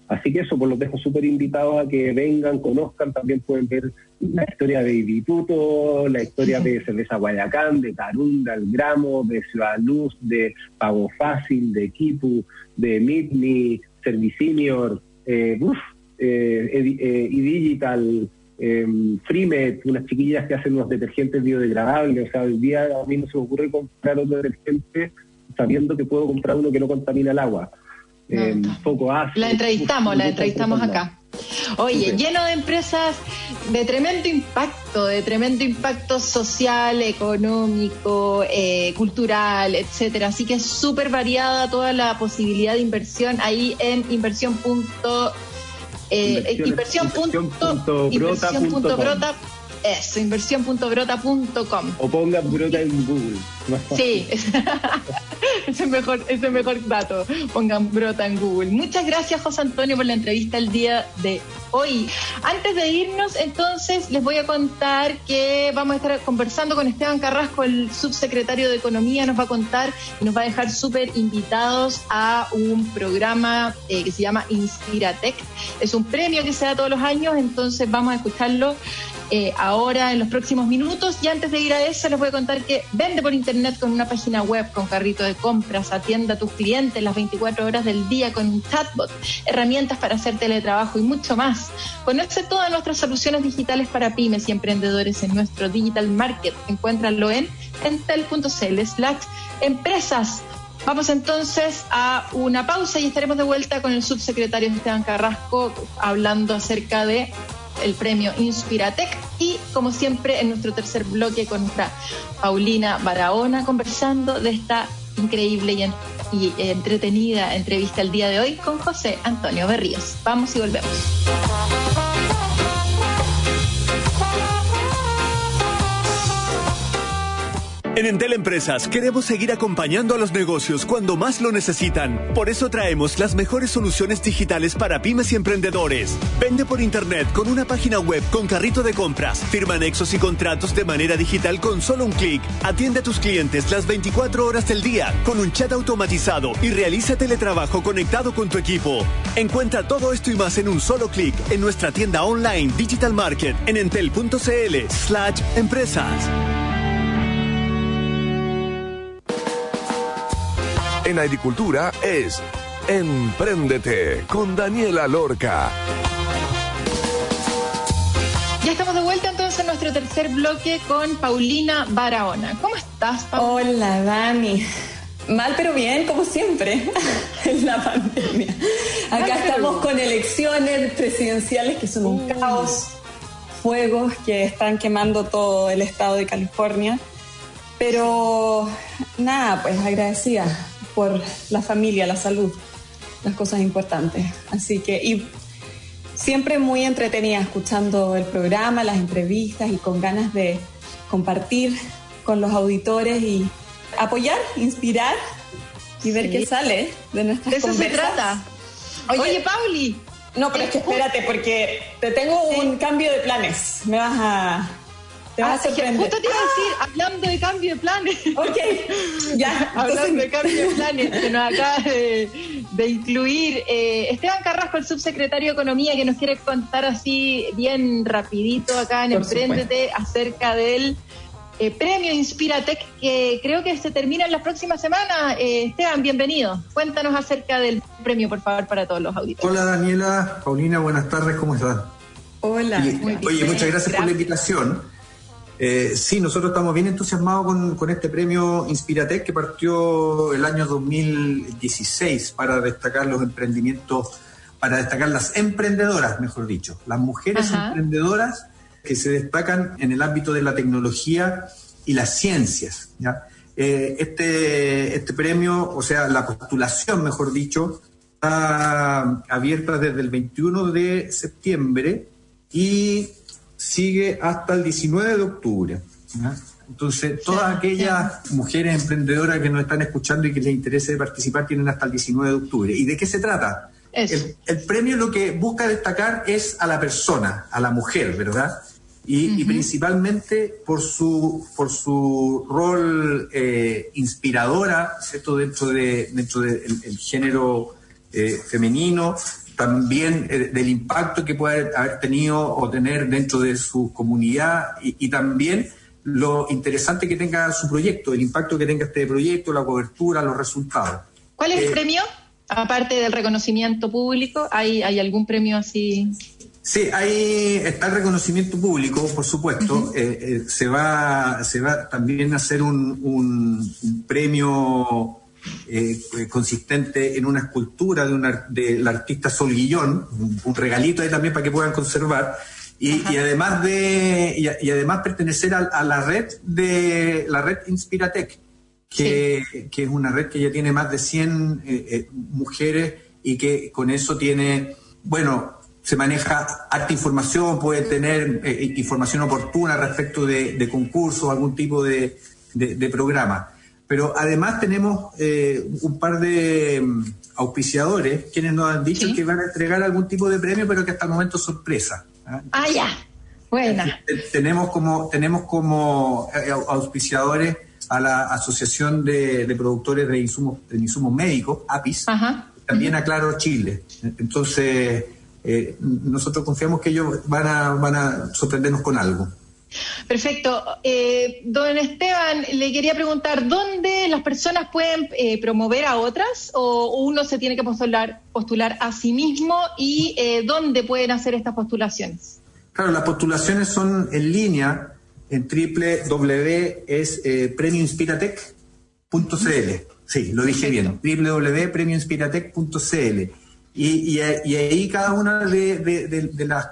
Así que eso, pues los dejo súper invitados a que vengan, conozcan, también pueden ver la historia de Instituto, la historia de Cerveza Guayacán, de Tarunda, El Gramo, de Ciudad Luz, de Pago Fácil, de Kipu, de Mitni, Servicinior, eh, uf, eh, eh, y Digital, eh, Freemet, unas chiquillas que hacen unos detergentes biodegradables. O sea, hoy día a mí no se me ocurre comprar otro detergente sabiendo que puedo comprar uno que no contamina el agua. Eh, poco ácido. La entrevistamos, la entrevistamos acá. Oye, lleno de empresas de tremendo impacto, de tremendo impacto social, económico, eh, cultural, etcétera. Así que es súper variada toda la posibilidad de inversión ahí en inversión. Eh, inversión. Eso, inversión.brota.com. O ponga brota en Google. Sí, es mejor, ese mejor dato. Pongan brota en Google. Muchas gracias, José Antonio, por la entrevista el día de hoy. Antes de irnos, entonces, les voy a contar que vamos a estar conversando con Esteban Carrasco, el subsecretario de Economía, nos va a contar y nos va a dejar súper invitados a un programa eh, que se llama Inspiratec. Es un premio que se da todos los años, entonces vamos a escucharlo eh, ahora en los próximos minutos. Y antes de ir a eso, les voy a contar que vende por internet con una página web, con carrito de compras, atienda a tus clientes las 24 horas del día con un chatbot, herramientas para hacer teletrabajo y mucho más. Conoce todas nuestras soluciones digitales para pymes y emprendedores en nuestro Digital Market. Encuéntralo en entel.cl slash empresas. Vamos entonces a una pausa y estaremos de vuelta con el subsecretario Esteban Carrasco hablando acerca de el premio Inspiratec y como siempre en nuestro tercer bloque con nuestra Paulina Barahona conversando de esta increíble y, y entretenida entrevista el día de hoy con José Antonio Berríos. Vamos y volvemos. En Entel Empresas queremos seguir acompañando a los negocios cuando más lo necesitan. Por eso traemos las mejores soluciones digitales para pymes y emprendedores. Vende por internet con una página web con carrito de compras. Firma anexos y contratos de manera digital con solo un clic. Atiende a tus clientes las 24 horas del día con un chat automatizado y realiza teletrabajo conectado con tu equipo. Encuentra todo esto y más en un solo clic en nuestra tienda online Digital Market en entel.cl slash empresas. En agricultura es Empréndete con Daniela Lorca. Ya estamos de vuelta entonces en nuestro tercer bloque con Paulina Barahona. ¿Cómo estás, Paulina? Hola, Dani. Mal pero bien, como siempre, en la pandemia. Acá estamos con elecciones presidenciales que son un caos, fuegos que están quemando todo el estado de California. Pero nada, pues agradecida por la familia, la salud, las cosas importantes. Así que, y siempre muy entretenida escuchando el programa, las entrevistas y con ganas de compartir con los auditores y apoyar, inspirar y ver qué sale de nuestras de eso se trata. Oye, Pauli. No, pero es que espérate, porque te tengo un cambio de planes. Me vas a Ah, justo te iba a decir, hablando de cambio de planes. Ok, ya. hablando de cambio de planes, que nos acaba de, incluir eh, Esteban Carrasco, el subsecretario de Economía, que nos quiere contar así bien rapidito acá en Emprendete acerca del eh, premio Inspiratec que creo que se termina en las próximas semanas. Eh, Esteban, bienvenido. Cuéntanos acerca del premio, por favor, para todos los auditores. Hola Daniela, Paulina, buenas tardes, ¿cómo están? Hola. oye, muchas gracias, por la invitación. Eh, sí, nosotros estamos bien entusiasmados con, con, este premio Inspiratec que partió el año 2016 para destacar los emprendimientos, para destacar las emprendedoras, mejor dicho, las mujeres emprendedoras que se destacan en el ámbito de la tecnología y las ciencias. Eh, este, este premio, o sea, la postulación, mejor dicho, está abierta desde el 21 de septiembre y sigue hasta el 19 de octubre. Entonces, todas aquellas mujeres emprendedoras que nos están escuchando y que les interese participar tienen hasta el 19 de octubre. ¿Y de qué se trata? El, el, premio lo que busca destacar es a la persona, a la mujer, ¿verdad? Y, principalmente por su, por su rol eh, inspiradora, ¿cierto? Dentro, de, dentro del género eh, femenino, también eh, del impacto que puede haber tenido o tener dentro de su comunidad y, también lo interesante que tenga su proyecto, el impacto que tenga este proyecto, la cobertura, los resultados. ¿Cuál es el eh, premio? Aparte del reconocimiento público, ¿hay, ¿hay algún premio así? Sí, ahí está el reconocimiento público, por supuesto. Eh, se, va, se va también a hacer un, un premio eh, consistente en una escultura de una, del artista Sol Guillón, un, regalito ahí también para que puedan conservar. Y, además de y, además pertenecer a, la red de la red Inspiratec, que, es una red que ya tiene más de 100 eh, eh, mujeres y que con eso tiene, bueno, se maneja harta información, puede tener información oportuna respecto de, concursos, algún tipo de, de programa. Pero además tenemos eh, un par de mm, auspiciadores quienes nos han dicho que van a entregar algún tipo de premio, pero que hasta el momento es sorpresa. ¿ah? ah, ya. Buena. Tenemos como, tenemos como eh, auspiciadores a la Asociación de, Productores de Insumos, de Insumos Médicos, APIS, también a Claro Chile. Entonces, eh, nosotros confiamos que ellos van a, van a sorprendernos con algo. Perfecto. Eh, don Esteban, le quería preguntar, ¿dónde las personas pueden eh, promover a otras o uno se tiene que postular, postular a sí mismo y eh, dónde pueden hacer estas postulaciones? Claro, las postulaciones son en línea en www.premioinspiratec.cl. Sí, lo dije bien, www.premioinspiratec.cl. Y, y, y, ahí cada una de, de las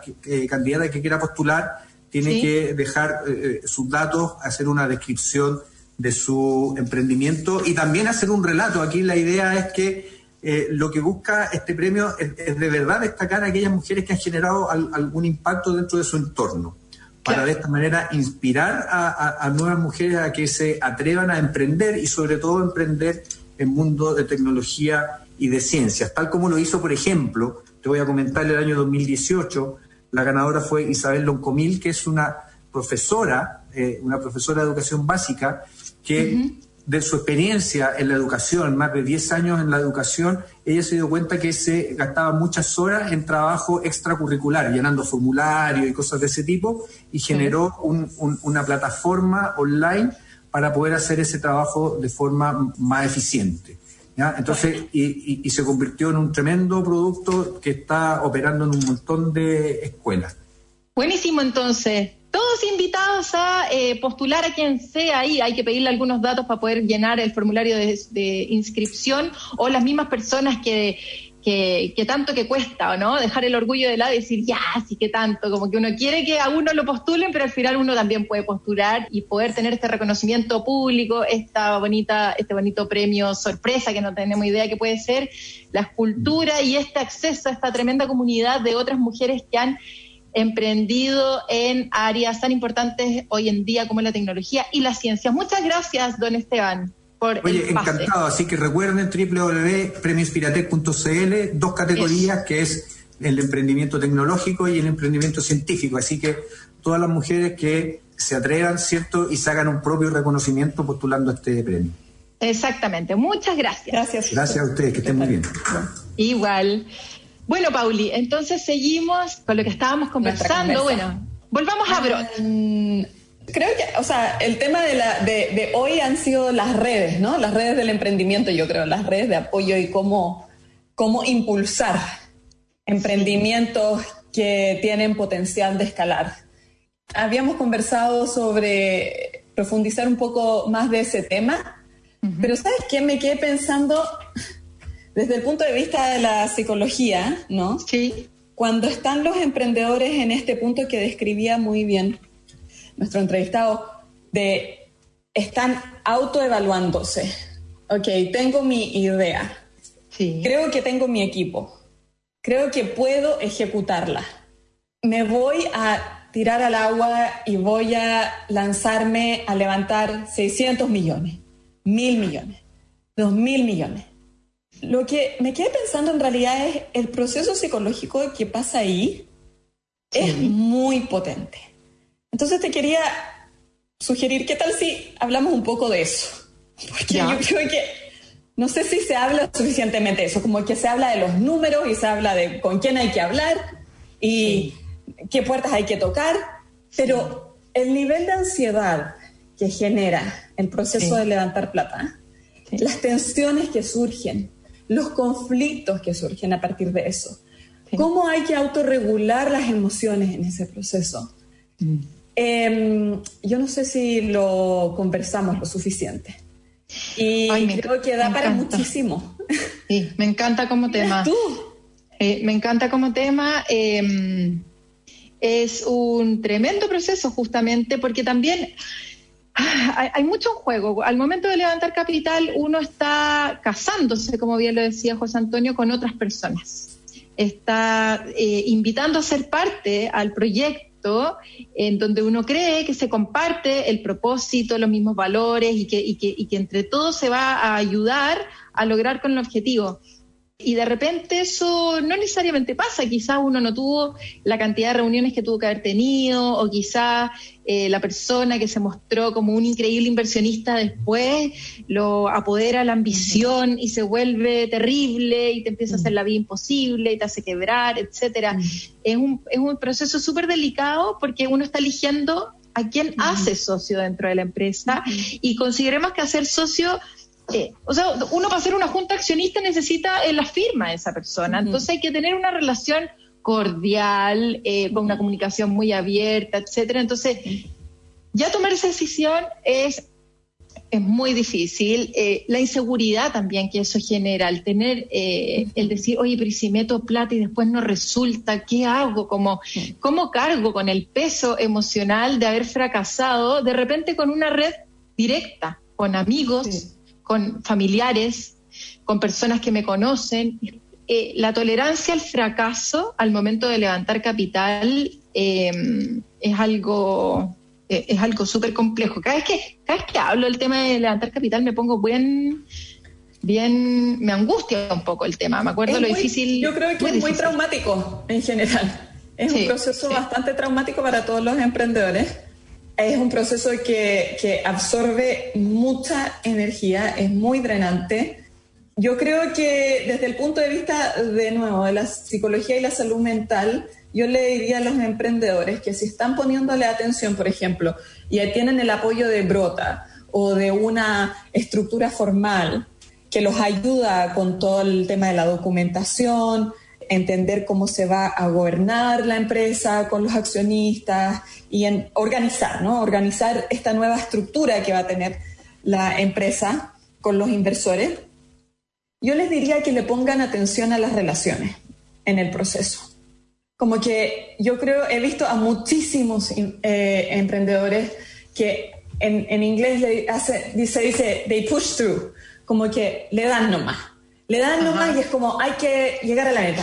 candidatas que quiera postular tiene que dejar eh, eh, sus datos, hacer una descripción de su emprendimiento y también hacer un relato. Aquí la idea es que eh, lo que busca este premio es, de verdad destacar a aquellas mujeres que han generado algún impacto dentro de su entorno, para de esta manera inspirar a, nuevas mujeres a que se atrevan a emprender y sobre todo emprender en mundo de tecnología y de ciencias, tal como lo hizo, por ejemplo, te voy a comentar el año 2018, la ganadora fue Isabel Loncomil, que es una profesora, eh, una profesora de educación básica, que de su experiencia en la educación, más de 10 años en la educación, ella se dio cuenta que se gastaba muchas horas en trabajo extracurricular, llenando formularios y cosas de ese tipo, y generó una plataforma online para poder hacer ese trabajo de forma más eficiente. Entonces, y, se convirtió en un tremendo producto que está operando en un montón de escuelas. Buenísimo, entonces. Todos invitados a eh, postular a quien sea ahí. Hay que pedirle algunos datos para poder llenar el formulario de inscripción o las mismas personas que que, tanto que cuesta, ¿o no? Dejar el orgullo de lado y decir, ya, sí que tanto, como que uno quiere que a uno lo postulen, pero al final uno también puede postular y poder tener este reconocimiento público, esta bonita, este bonito premio sorpresa que no tenemos idea que puede ser, la escultura y este acceso a esta tremenda comunidad de otras mujeres que han emprendido en áreas tan importantes hoy en día como la tecnología y las ciencias. Muchas gracias, don Esteban. Oye, encantado. Así que recuerden www.premioinspiratec.cl, dos categorías que es el emprendimiento tecnológico y el emprendimiento científico. Así que todas las mujeres que se atrevan, ¿cierto? Y se hagan un propio reconocimiento postulando este premio. Exactamente. Muchas gracias. Gracias. Gracias a ustedes, que estén muy bien. Igual. Bueno, Pauli, entonces seguimos con lo que estábamos conversando. Bueno, volvamos a Brot. Creo que, o sea, el tema de, la, de, hoy han sido las redes, ¿no? Las redes del emprendimiento, yo creo, las redes de apoyo y cómo, cómo impulsar emprendimientos que tienen potencial de escalar. Habíamos conversado sobre profundizar un poco más de ese tema, pero ¿sabes qué? Me quedé pensando desde el punto de vista de la psicología, ¿no? Sí. Cuando están los emprendedores en este punto que describía muy bien nuestro entrevistado, de están autoevaluándose. Ok, tengo mi idea. Sí. Creo que tengo mi equipo. Creo que puedo ejecutarla. Me voy a tirar al agua y voy a lanzarme a levantar 600 millones, mil millones, dos mil millones. Lo que me quedé pensando en realidad es el proceso psicológico que pasa ahí es muy potente. Entonces te quería sugerir, ¿qué tal si hablamos un poco de eso? Porque yo creo que no sé si se habla suficientemente de eso, como que se habla de los números y se habla de con quién hay que hablar y qué puertas hay que tocar, pero el nivel de ansiedad que genera el proceso de levantar plata, las tensiones que surgen, los conflictos que surgen a partir de eso, cómo hay que autorregular las emociones en ese proceso. Em, yo no sé si lo conversamos lo suficiente. Y creo que da para muchísimo. Sí, me encanta como tema. ¿Tú? Eh, me encanta como tema. Em, es un tremendo proceso justamente porque también ah, hay, mucho en juego. Al momento de levantar capital uno está casándose, como bien lo decía José Antonio, con otras personas. Está eh, invitando a ser parte al proyecto en donde uno cree que se comparte el propósito, los mismos valores y que, y que, y que entre todos se va a ayudar a lograr con el objetivo. Y de repente eso no necesariamente pasa, quizás uno no tuvo la cantidad de reuniones que tuvo que haber tenido, o quizás eh, la persona que se mostró como un increíble inversionista después lo apodera la ambición y se vuelve terrible y te empieza a hacer la vida imposible y te hace quebrar, etcétera. Es, un, es un proceso súper delicado porque uno está eligiendo a quién hace socio dentro de la empresa y consideremos que hacer socio eh, o sea, uno para hacer una junta accionista necesita eh, la firma de esa persona. Entonces hay que tener una relación cordial, eh, con una comunicación muy abierta, etcétera. Entonces, ya tomar esa decisión es, es muy difícil. la inseguridad también que eso genera, el tener, el decir, oye, pero si meto plata y después no resulta, ¿qué hago? ¿Cómo, ¿Cómo cargo con el peso emocional de haber fracasado de repente con una red directa, con amigos? Con familiares, con personas que me conocen. Eh, la tolerancia al fracaso al momento de levantar capital eh, es algo eh, es algo súper complejo. Cada vez que cada vez que hablo del tema de levantar capital me pongo bien bien me angustia un poco el tema. Me acuerdo lo difícil. Yo creo que es muy traumático en general. Es un proceso bastante traumático para todos los emprendedores es un proceso que, absorbe mucha energía, es muy drenante. Yo creo que desde el punto de vista, de nuevo, de la psicología y la salud mental, yo le diría a los emprendedores que si están poniéndole atención, por ejemplo, y tienen el apoyo de Brota o de una estructura formal que los ayuda con todo el tema de la documentación, entender cómo se va a gobernar la empresa con los accionistas y en organizar, ¿no? Organizar esta nueva estructura que va a tener la empresa con los inversores. Yo les diría que le pongan atención a las relaciones en el proceso. Como que yo creo, he visto a muchísimos eh, emprendedores que en, en inglés le hace, dice, dice, they push through, como que le dan nomás le dan nomás y es como, hay que llegar a la meta.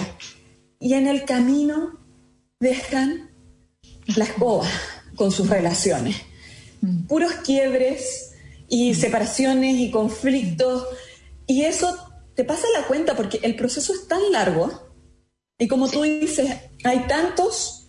Y en el camino dejan la escoba con sus relaciones. Mm. Puros quiebres y mm. separaciones y conflictos. Y eso te pasa la cuenta porque el proceso es tan largo y como tú dices, hay tantos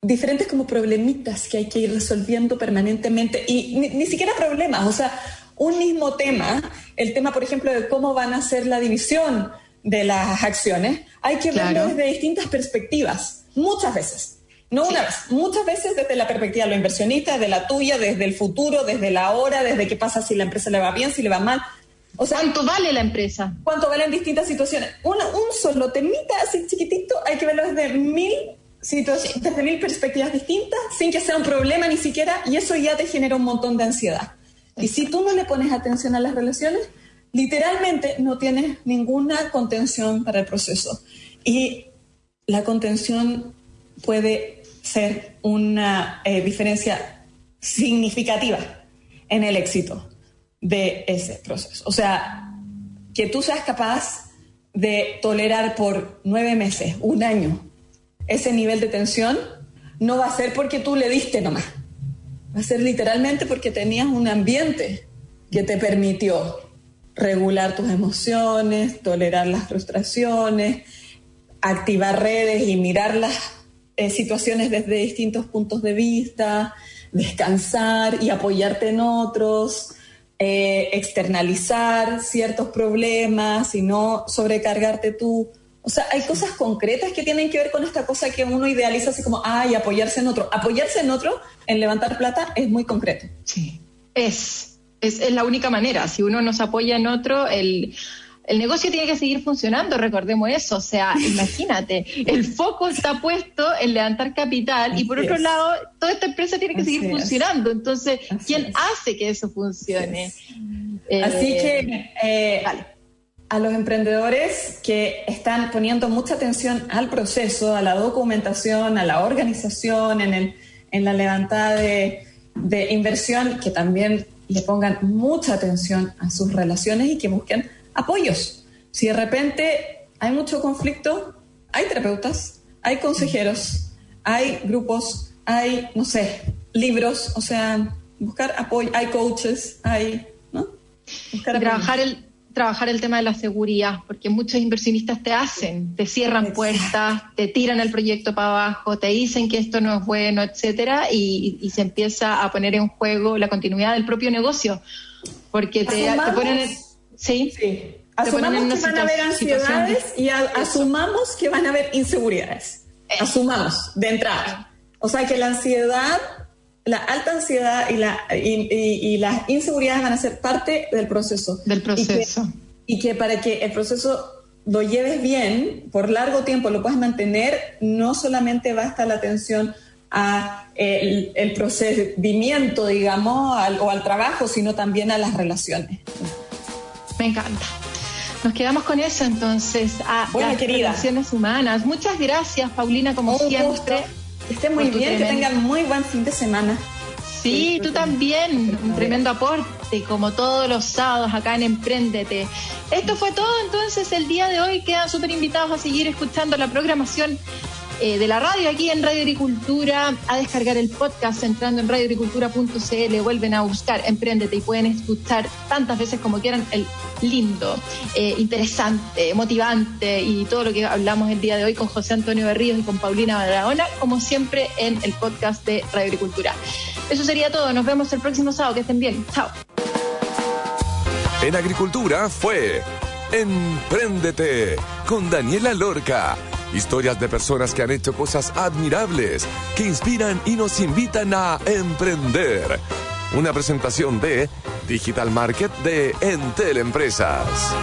diferentes como problemitas que hay que ir resolviendo permanentemente y ni, ni siquiera problemas, o sea, un mismo tema, el tema, por ejemplo, de cómo van a ser la división de las acciones, hay que verlo desde distintas perspectivas, muchas veces. No una vez, muchas veces desde la perspectiva de lo inversionista, de la tuya, desde el futuro, desde la hora, desde qué pasa si la empresa le va bien, si le va mal. O sea, ¿Cuánto vale la empresa? ¿Cuánto vale en distintas situaciones? un solo temita así chiquitito, hay que verlo desde mil situaciones, desde mil perspectivas distintas, sin que sea un problema ni siquiera, y eso ya te genera un montón de ansiedad. Y si tú no le pones atención a las relaciones, literalmente no tienes ninguna contención para el proceso. Y la contención puede ser una eh, diferencia significativa en el éxito de ese proceso. O sea, que tú seas capaz de tolerar por nueve meses, un año, ese nivel de tensión, no va a ser porque tú le diste nomás. Va a ser literalmente porque tenías un ambiente que te permitió regular tus emociones, tolerar las frustraciones, activar redes y mirarlas eh, situaciones desde distintos puntos de vista, descansar y apoyarte en otros, eh, externalizar ciertos problemas y no sobrecargarte tú. O sea, hay cosas concretas que tienen que ver con esta cosa que uno idealiza así como, ay, apoyarse en otro. Apoyarse en otro, en levantar plata, es muy concreto. Sí, es, es, es la única manera. Si uno nos apoya en otro, el el negocio tiene que seguir funcionando, recordemos eso. O sea, imagínate, el foco está puesto en levantar capital y por otro lado, toda esta empresa tiene que seguir funcionando. Entonces, ¿quién hace que eso funcione? Así, que, eh, eh, a los emprendedores que están poniendo mucha atención al proceso, a la documentación, a la organización, en, el, en la levantada de, de inversión, que también le pongan mucha atención a sus relaciones y que busquen apoyos. Si de repente hay mucho conflicto, hay terapeutas, hay consejeros, hay grupos, hay, no sé, libros, o sea, buscar apoyo, hay coaches, hay, ¿no? trabajar el trabajar el tema de la seguridad, porque muchos inversionistas te hacen, te cierran puertas, te tiran el proyecto para abajo, te dicen que esto no es bueno, etcétera, y, se empieza a poner en juego la continuidad del propio negocio, porque te, te ponen Sí. sí. Asumamos que van a haber ansiedades y asumamos que van a haber inseguridades. Asumamos de entrada. O sea que la ansiedad, la alta ansiedad y, la, y, las inseguridades van a ser parte del proceso. Del proceso. Y que, para que el proceso lo lleves bien, por largo tiempo lo puedas mantener, no solamente basta la atención a el, procedimiento, digamos, o al trabajo, sino también a las relaciones. Me encanta. Nos quedamos con eso entonces a las relaciones humanas. Muchas gracias, Paulina, como siempre. Que estén muy bien, que tengan muy buen fin de semana. Sí, tú también, un tremendo aporte, como todos los sábados acá en Emprendete. Esto fue todo entonces el día de hoy. Quedan súper invitados a seguir escuchando la programación eh, de la radio aquí en Radio Agricultura a descargar el podcast entrando en radioagricultura.cl, vuelven a buscar Emprendete y pueden escuchar tantas veces como quieran el lindo, eh, interesante, motivante y todo lo que hablamos el día de hoy con José Antonio Berríos y con Paulina Barahona, como siempre en el podcast de Radio Agricultura. Eso sería todo, nos vemos el próximo sábado, que estén bien, chao. En Agricultura fue Emprendete con Daniela Lorca Historias de personas que han hecho cosas admirables, que inspiran y nos invitan a emprender. Una presentación de Digital Market de Entel Empresas.